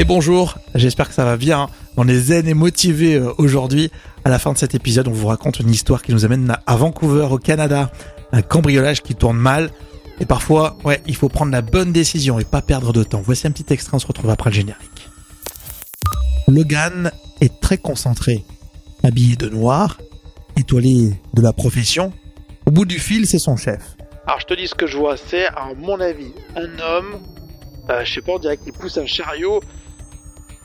Et bonjour, j'espère que ça va bien. On est zen et motivé euh, aujourd'hui. À la fin de cet épisode, on vous raconte une histoire qui nous amène à Vancouver, au Canada. Un cambriolage qui tourne mal. Et parfois, ouais, il faut prendre la bonne décision et pas perdre de temps. Voici un petit extrait, on se retrouve après le générique. Logan est très concentré. Habillé de noir, étoilé de la profession. Au bout du fil, c'est son chef. Alors je te dis ce que je vois, c'est à mon avis un homme, euh, je sais pas, on dirait qu'il pousse un chariot.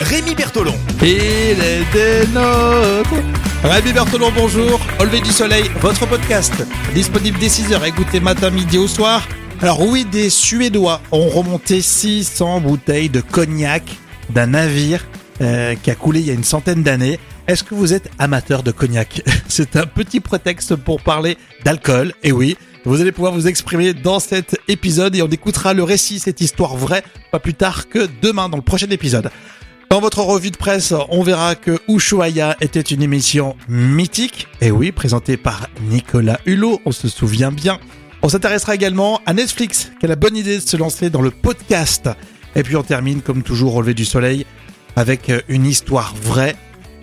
Rémi Bertolon. Il est des nôtres. Rémi Bertolon, bonjour. Au lever du soleil, votre podcast. Disponible dès 6h. Écoutez matin, midi au soir. Alors oui, des Suédois ont remonté 600 bouteilles de cognac d'un navire euh, qui a coulé il y a une centaine d'années. Est-ce que vous êtes amateur de cognac C'est un petit prétexte pour parler d'alcool. Et oui, vous allez pouvoir vous exprimer dans cet épisode et on écoutera le récit, cette histoire vraie, pas plus tard que demain dans le prochain épisode. Dans votre revue de presse, on verra que Ushuaïa était une émission mythique, et oui, présentée par Nicolas Hulot, on se souvient bien. On s'intéressera également à Netflix, qui a la bonne idée de se lancer dans le podcast. Et puis on termine, comme toujours, lever du soleil, avec une histoire vraie,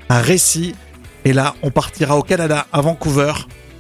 un récit. Et là, on partira au Canada, à Vancouver,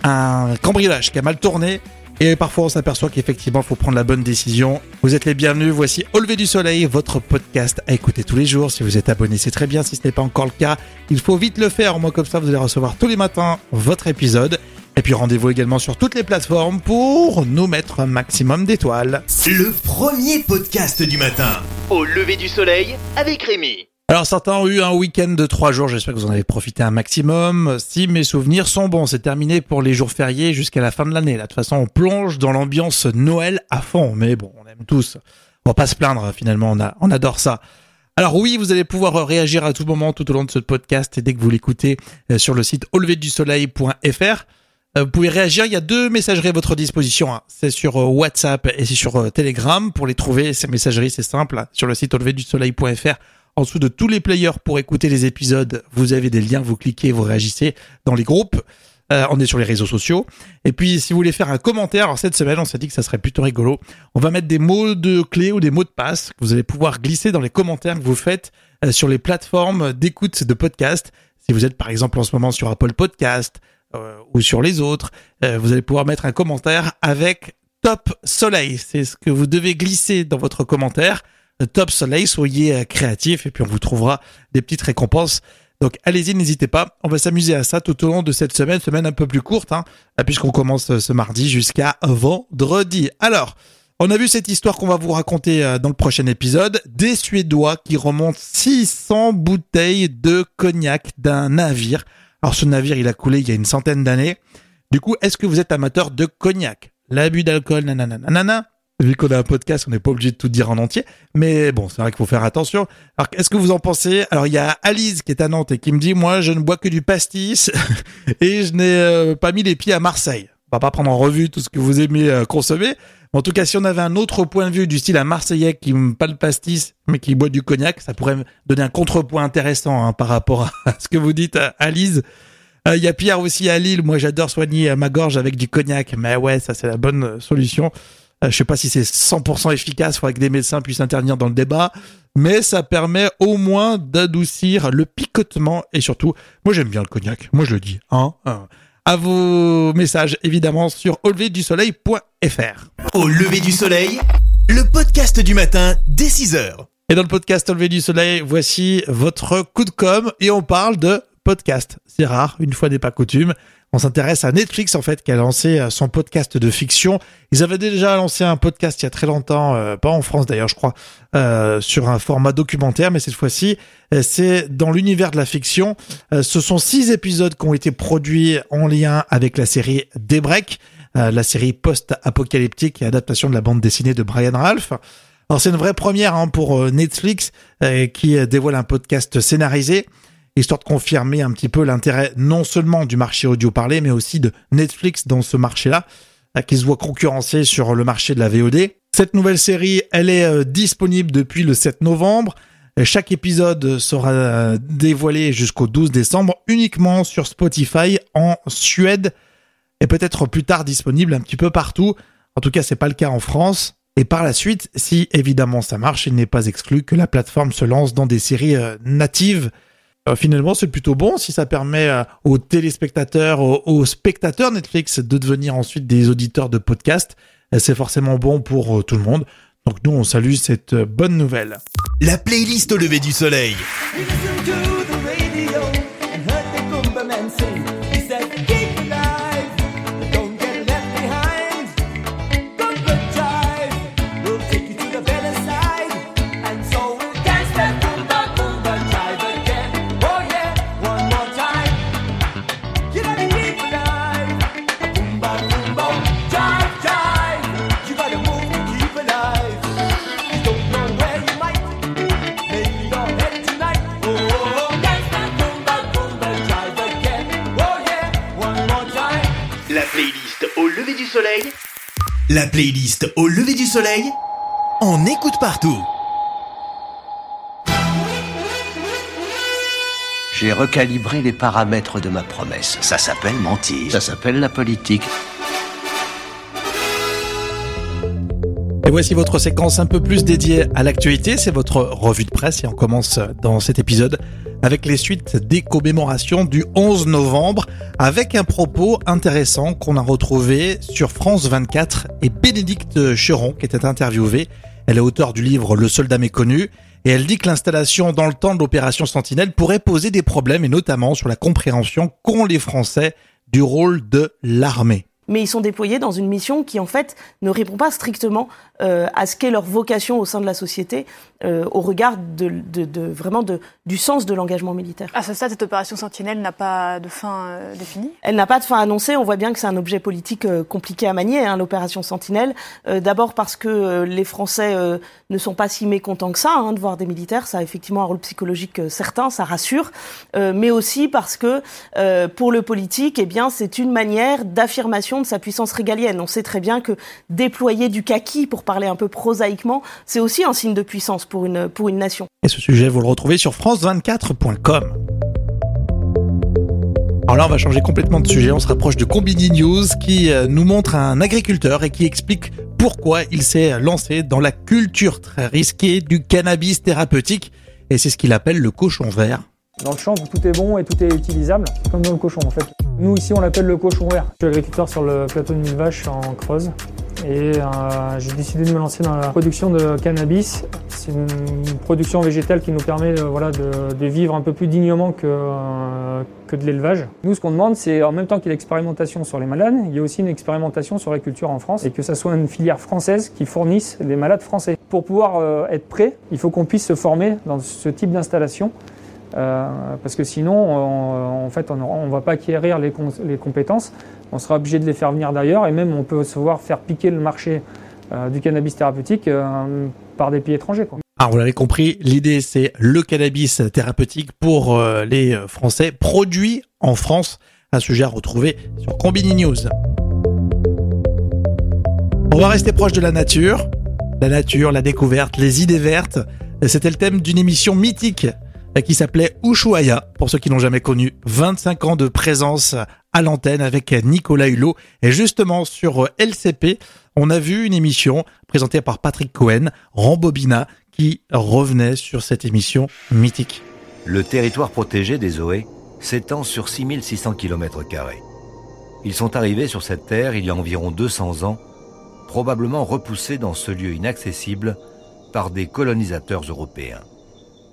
un cambriolage qui a mal tourné. Et parfois, on s'aperçoit qu'effectivement, il faut prendre la bonne décision. Vous êtes les bienvenus. Voici Au lever du soleil, votre podcast à écouter tous les jours. Si vous êtes abonné, c'est très bien. Si ce n'est pas encore le cas, il faut vite le faire. Moi, comme ça, vous allez recevoir tous les matins votre épisode. Et puis rendez-vous également sur toutes les plateformes pour nous mettre un maximum d'étoiles. Le premier podcast du matin. Au lever du soleil avec Rémi. Alors certains ont eu un week-end de trois jours, j'espère que vous en avez profité un maximum. Si mes souvenirs sont bons, c'est terminé pour les jours fériés jusqu'à la fin de l'année. Là, de toute façon, on plonge dans l'ambiance Noël à fond, mais bon, on aime tous. On va pas se plaindre finalement, on, a, on adore ça. Alors oui, vous allez pouvoir réagir à tout moment tout au long de ce podcast et dès que vous l'écoutez euh, sur le site auleverdusoleil.fr. Euh, vous pouvez réagir, il y a deux messageries à votre disposition. hein. C'est sur euh, WhatsApp et c'est sur Telegram. Pour les trouver, ces messageries, c'est simple. Sur le site auleverdusoleil.fr, en dessous de tous les players pour écouter les épisodes, vous avez des liens, vous cliquez, vous réagissez dans les groupes. Euh, on est sur les réseaux sociaux. Et puis, si vous voulez faire un commentaire, alors cette semaine, on s'est dit que ça serait plutôt rigolo. On va mettre des mots de clé ou des mots de passe que vous allez pouvoir glisser dans les commentaires que vous faites euh, sur les plateformes d'écoute de podcast. Si vous êtes par exemple en ce moment sur Apple Podcast euh, ou sur les autres, euh, vous allez pouvoir mettre un commentaire avec Top Soleil. C'est ce que vous devez glisser dans votre commentaire. Euh, Top Soleil, soyez euh, créatifs et puis on vous trouvera des petites récompenses. Donc allez-y, n'hésitez pas. On va s'amuser à ça tout au long de cette semaine, semaine un peu plus courte, hein, puisqu'on commence euh, ce mardi jusqu'à vendredi. Alors, on a vu cette histoire qu'on va vous raconter euh, dans le prochain épisode. Des Suédois qui remontent 600 bouteilles de cognac d'un navire. Alors ce navire, il a coulé il y a une centaine d'années. Du coup, est-ce que vous êtes amateur de cognac? L'abus d'alcool, nanana, nanana Vu qu'on a un podcast, on n'est pas obligé de tout dire en entier. Mais bon, c'est vrai qu'il faut faire attention. Alors, qu'est-ce que vous en pensez? Alors, il y a Alice qui est à Nantes et qui me dit, moi, je ne bois que du pastis et je n'ai euh, pas mis les pieds à Marseille. On va pas prendre en revue tout ce que vous aimez euh, consommer. En tout cas, si on avait un autre point de vue du style un Marseillais qui n'aime pas le pastis, mais qui boit du cognac, ça pourrait donner un contrepoint intéressant hein, par rapport à ce que vous dites, euh, Alice. Euh, Il y a Pierre aussi à Lille. Moi, j'adore soigner ma gorge avec du cognac. Mais ouais, ça, c'est la bonne solution. Euh, je sais pas si c'est 100% efficace. Faudrait que des médecins puissent intervenir dans le débat. Mais ça permet au moins d'adoucir le picotement. Et surtout, moi, j'aime bien le cognac. Moi, je le dis. Hein, hein. À vos messages, évidemment, sur auleverdusoleil.fr. Au lever du soleil, le podcast du matin dès 6h. Et dans le podcast Au lever du soleil, voici votre coup de com. Et on parle de podcast. C'est rare, une fois n'est pas coutume. On s'intéresse à Netflix en fait qui a lancé euh, son podcast de fiction. Ils avaient déjà lancé un podcast il y a très longtemps, euh, pas en France d'ailleurs je crois, euh, sur un format documentaire, mais cette fois-ci euh, c'est dans l'univers de la fiction. Euh, ce sont six épisodes qui ont été produits en lien avec la série Daybreak, la série post-apocalyptique et adaptation de la bande dessinée de Brian Ralph. Alors c'est une vraie première hein, pour Netflix qui dévoile un podcast scénarisé. Histoire de confirmer un petit peu l'intérêt non seulement du marché audio parlé, mais aussi de Netflix dans ce marché-là, qui se voit concurrencer sur le marché de la VOD. Cette nouvelle série, elle est euh, disponible depuis le 7 novembre. Chaque épisode sera euh, dévoilé jusqu'au 12 décembre uniquement sur Spotify en Suède et peut-être plus tard disponible un petit peu partout. En tout cas, c'est pas le cas en France. Et par la suite, si évidemment ça marche, il n'est pas exclu que la plateforme se lance dans des séries euh, natives. Euh, finalement, c'est plutôt bon si ça permet euh, aux téléspectateurs, aux, spectateurs Netflix de devenir ensuite des auditeurs de podcasts. C'est forcément bon pour tout le monde. Donc nous, on salue cette bonne nouvelle. La playlist au lever du soleil. La playlist au lever du soleil, on écoute partout. J'ai recalibré les paramètres de ma promesse. Ça s'appelle mentir. Ça s'appelle la politique. Et voici votre séquence un peu plus dédiée à l'actualité. C'est votre revue de presse et on commence dans cet épisode avec les suites des commémorations du 11 novembre, avec un propos intéressant qu'on a retrouvé sur France 24 et Bénédicte Cheron qui était interviewée. Elle est auteure du livre Le soldat méconnu et elle dit que l'installation dans le temps de l'opération Sentinelle pourrait poser des problèmes et notamment sur la compréhension qu'ont les Français du rôle de l'armée mais ils sont déployés dans une mission qui en fait ne répond pas strictement euh, à ce qu'est leur vocation au sein de la société, euh, au regard de, de, de vraiment de, du sens de l'engagement militaire. À ce stade, cette opération Sentinelle n'a pas de fin euh, définie? Elle n'a pas de fin annoncée. On voit bien que c'est un objet politique compliqué à manier, hein, l'opération Sentinelle. D'abord parce que les Français ne sont pas si mécontents que ça hein, de voir des militaires. Ça a effectivement un rôle psychologique certain, ça rassure. mais aussi parce que pour le politique, eh bien, c'est une manière d'affirmation de sa puissance régalienne. On sait très bien que déployer du kaki, pour parler un peu prosaïquement, c'est aussi un signe de puissance pour une, pour une nation. Et ce sujet, vous le retrouvez sur france24.com. Alors là, on va changer complètement de sujet. On se rapproche de Combini News qui euh, nous montre un agriculteur et qui explique pourquoi il s'est lancé dans la culture très risquée du cannabis thérapeutique. Et c'est ce qu'il appelle le cochon vert. Dans le champ, tout est bon et tout est utilisable, comme dans le cochon en fait. Nous ici, on l'appelle le cochon vert. Je suis agriculteur sur le plateau de Mille en Creuse et euh, j'ai décidé de me lancer dans la production de cannabis. C'est une production végétale qui nous permet euh, voilà, de, de, vivre un peu plus dignement que, euh, que de l'élevage. Nous, ce qu'on demande, c'est en même temps qu'il y a l'expérimentation sur les malades, il y a aussi une expérimentation sur la culture en France et que ça soit une filière française qui fournisse des malades français. Pour pouvoir être prêt, il faut qu'on puisse se former dans ce type d'installation. Euh, parce que sinon, on, en fait, on ne va pas acquérir les, compétences. On sera obligé de les faire venir d'ailleurs et même on peut se voir faire piquer le marché euh, du cannabis thérapeutique euh, par des pays étrangers. Alors vous l'avez compris, l'idée c'est le cannabis thérapeutique pour les Français, produit en France. Un sujet à retrouver sur Combini News. On va rester proche de la nature. La nature, la découverte, les idées vertes. C'était le thème d'une émission mythique qui s'appelait Ushuaïa, pour ceux qui n'ont jamais connu. 25 ans de présence à l'antenne avec Nicolas Hulot. Et justement, sur LCP, on a vu une émission présentée par Patrick Cohen, Rambobina, qui revenait sur cette émission mythique. Le territoire protégé des Zoé s'étend sur 6600 km. Ils sont arrivés sur cette terre il y a environ 200 ans, probablement repoussés dans ce lieu inaccessible par des colonisateurs européens.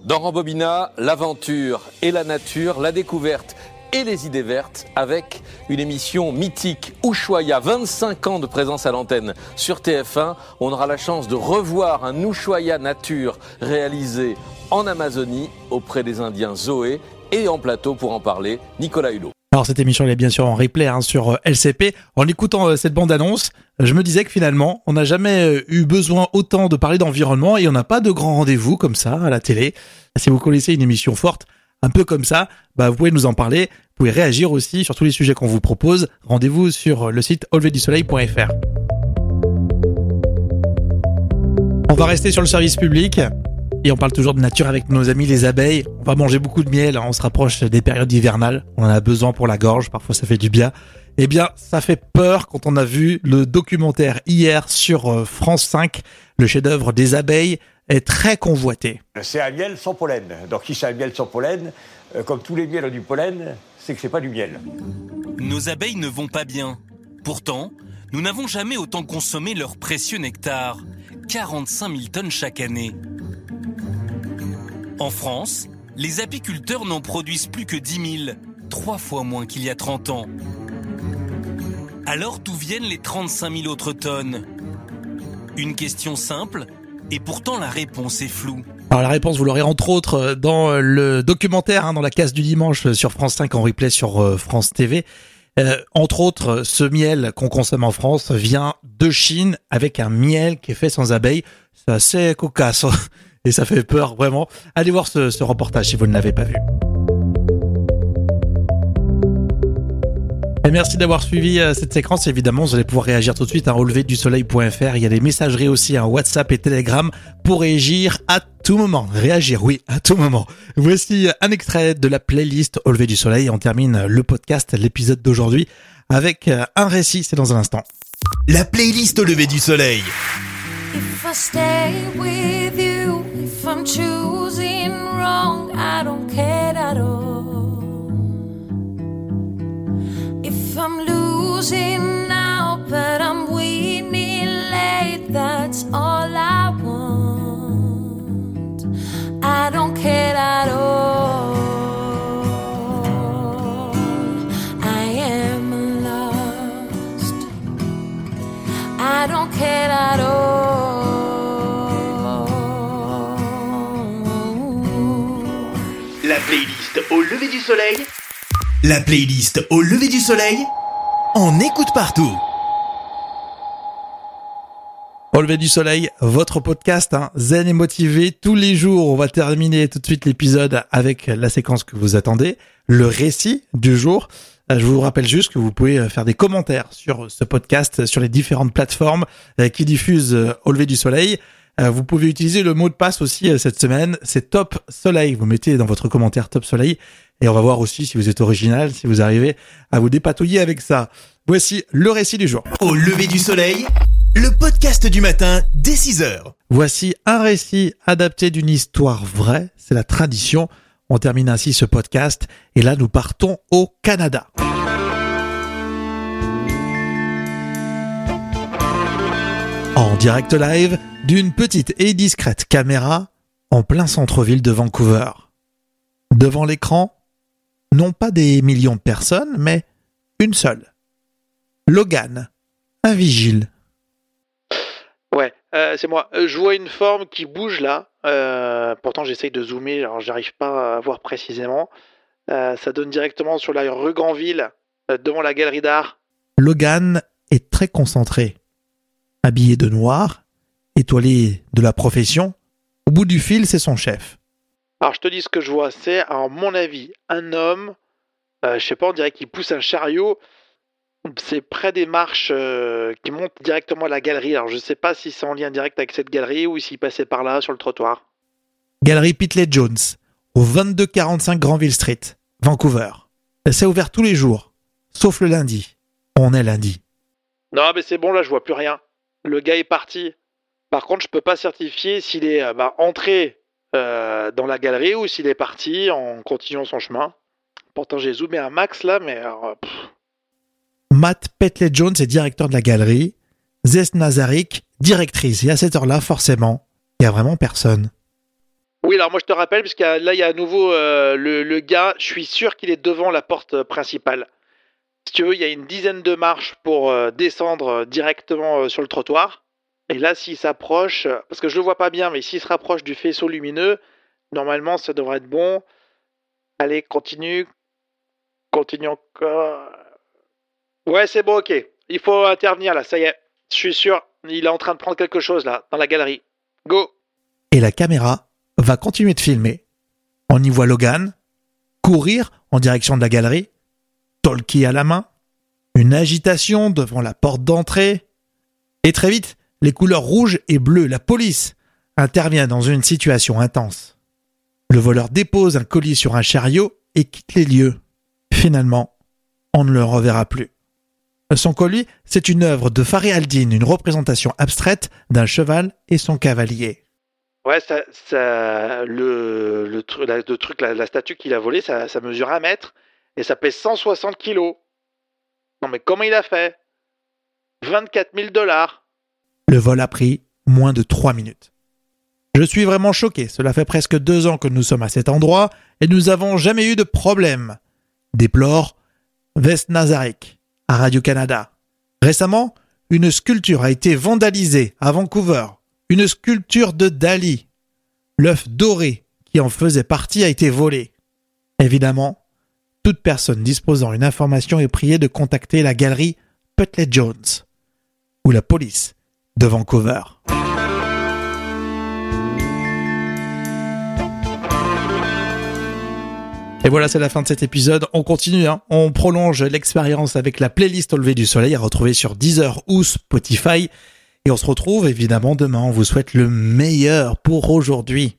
Dans Rambobina, l'aventure et la nature, la découverte et les idées vertes avec une émission mythique Ushuaïa, 25 ans de présence à l'antenne sur TF1. On aura la chance de revoir un Ushuaïa nature réalisé en Amazonie auprès des Indiens Zoé et en plateau pour en parler Nicolas Hulot. Alors cette émission elle est bien sûr en replay hein, sur euh, LCP. En écoutant euh, cette bande-annonce, je me disais que finalement, on n'a jamais euh, eu besoin autant de parler d'environnement et on n'a pas de grands rendez-vous comme ça à la télé. Si vous connaissez une émission forte, un peu comme ça, bah, vous pouvez nous en parler. Vous pouvez réagir aussi sur tous les sujets qu'on vous propose. Rendez-vous sur le site auleverdusoleil.fr. On va rester sur le service public. Et on parle toujours de nature avec nos amis les abeilles. On va manger beaucoup de miel, on se rapproche des périodes hivernales. On en a besoin pour la gorge, parfois ça fait du bien. Eh bien, ça fait peur quand on a vu le documentaire hier sur euh, France 5. Le chef-d'œuvre des abeilles est très convoité. C'est un miel sans pollen. Donc si c'est un miel sans pollen, euh, comme tous les miels ont du pollen, c'est que c'est pas du miel. Nos abeilles ne vont pas bien. Pourtant, nous n'avons jamais autant consommé leur précieux nectar. 45 000 tonnes chaque année. En France, les apiculteurs n'en produisent plus que 10 000, trois fois moins qu'il y a 30 ans. Alors d'où viennent les 35 000 autres tonnes? Une question simple, et pourtant la réponse est floue. Alors la réponse, vous l'aurez entre autres dans le documentaire, hein, dans la case du dimanche sur France 5 en replay sur euh, France TV. Euh, entre autres, ce miel qu'on consomme en France vient de Chine avec un miel qui est fait sans abeilles. C'est assez cocasse. Et ça fait peur vraiment. Allez voir ce, ce reportage si vous ne l'avez pas vu. Et merci d'avoir suivi euh, cette séquence. Évidemment, vous allez pouvoir réagir tout de suite à releverdusoleil.fr. Il y a des messageries aussi, un WhatsApp et Telegram pour réagir à tout moment. Réagir, oui, à tout moment. Voici un extrait de la playlist Au lever du soleil. On termine le podcast, l'épisode d'aujourd'hui, avec euh, un récit. C'est dans un instant. La playlist Au lever du soleil. If I stay with you, if I'm choosing wrong, I don't care at all. If I'm losing Au lever du soleil. La playlist Au lever du soleil. On écoute partout. Au lever du soleil, votre podcast hein, zen et motivé tous les jours. On va terminer tout de suite l'épisode avec la séquence que vous attendez, le récit du jour. Euh, Je vous rappelle juste que vous pouvez euh, faire des commentaires sur ce podcast sur les différentes plateformes euh, qui diffusent Au lever du soleil. Euh, Vous pouvez utiliser le mot de passe aussi euh, cette semaine, c'est Top Soleil. Vous mettez dans votre commentaire Top Soleil et on va voir aussi si vous êtes original, si vous arrivez à vous dépatouiller avec ça. Voici le récit du jour. Au lever du soleil, le podcast du matin dès 6 heures. Voici un récit adapté d'une histoire vraie, c'est la tradition. On termine ainsi ce podcast et là nous partons au Canada. En direct live d'une petite et discrète caméra en plein centre-ville de Vancouver. Devant l'écran, non pas des millions de personnes, mais une seule. Logan, un vigile. Ouais, euh, c'est moi. Euh, Je vois une forme qui bouge là. Euh, pourtant, j'essaye de zoomer, alors j'arrive pas à voir précisément. Euh, ça donne directement sur la rue Granville, devant la galerie d'art. Logan est très concentré. Habillé de noir, étoilé de la profession, au bout du fil, c'est son chef. Alors, je te dis ce que je vois. C'est, à mon avis, un homme. euh, je sais pas, on dirait qu'il pousse un chariot. C'est près des marches euh, qui montent directement à la galerie. Alors, je sais pas si c'est en lien direct avec cette galerie ou s'il passait par là, sur le trottoir. Galerie Pitley Jones, au 2245 Granville Street, Vancouver. C'est ouvert tous les jours, sauf le lundi. On est lundi. Non, mais c'est bon, là, je vois plus rien. Le gars est parti. Par contre, je peux pas certifier s'il est euh, bah, entré euh, dans la galerie ou s'il est parti en continuant son chemin. Pourtant, j'ai zoomé un max là, mais alors, euh, Matt Petley Jones est directeur de la galerie. Zes Nazarik, directrice. Et à cette heure-là, forcément, il y a vraiment personne. Oui, alors moi je te rappelle, parce que là il y a à nouveau euh, le, le gars, je suis sûr qu'il est devant la porte principale. Si tu veux, il y a une dizaine de marches pour euh, descendre directement sur le trottoir. Et là, s'il s'approche, euh, parce que je le vois pas bien, mais s'il se rapproche du faisceau lumineux, normalement ça devrait être bon. Allez, continue. Continue encore. Ouais, c'est bon, ok. Il faut intervenir là, ça y est. Je suis sûr, il est en train de prendre quelque chose là, dans la galerie. Go Et la caméra va continuer de filmer. On y voit Logan, courir en direction de la galerie, talkie à la main, une agitation devant la porte d'entrée, et très vite, les couleurs rouges et bleues, la police, intervient dans une situation intense. Le voleur dépose un colis sur un chariot et quitte les lieux. Finalement, on ne le reverra plus. Son colis, c'est une œuvre de Fari Aldine, une représentation abstraite d'un cheval et son cavalier. Ouais, ça, le, la, truc, la, la statue qu'il a volée, ça, ça mesure un mètre et ça pèse 160 kilos. Non mais comment il a fait? 24 000 dollars. Le vol a pris moins de trois minutes. Je suis vraiment choqué. Cela fait presque deux ans que nous sommes à cet endroit et nous n'avons jamais eu de problème. Déplore West Nazarek à Radio-Canada. Récemment, une sculpture a été vandalisée à Vancouver. Une sculpture de Dali. L'œuf doré qui en faisait partie a été volé. Évidemment, toute personne disposant d'une information est priée de contacter la galerie Putley Jones ou la police de Vancouver. Et voilà, c'est la fin de cet épisode. On continue, hein. on prolonge l'expérience avec la playlist au lever du soleil à retrouver sur Deezer ou Spotify. Et on se retrouve évidemment demain. On vous souhaite le meilleur pour aujourd'hui.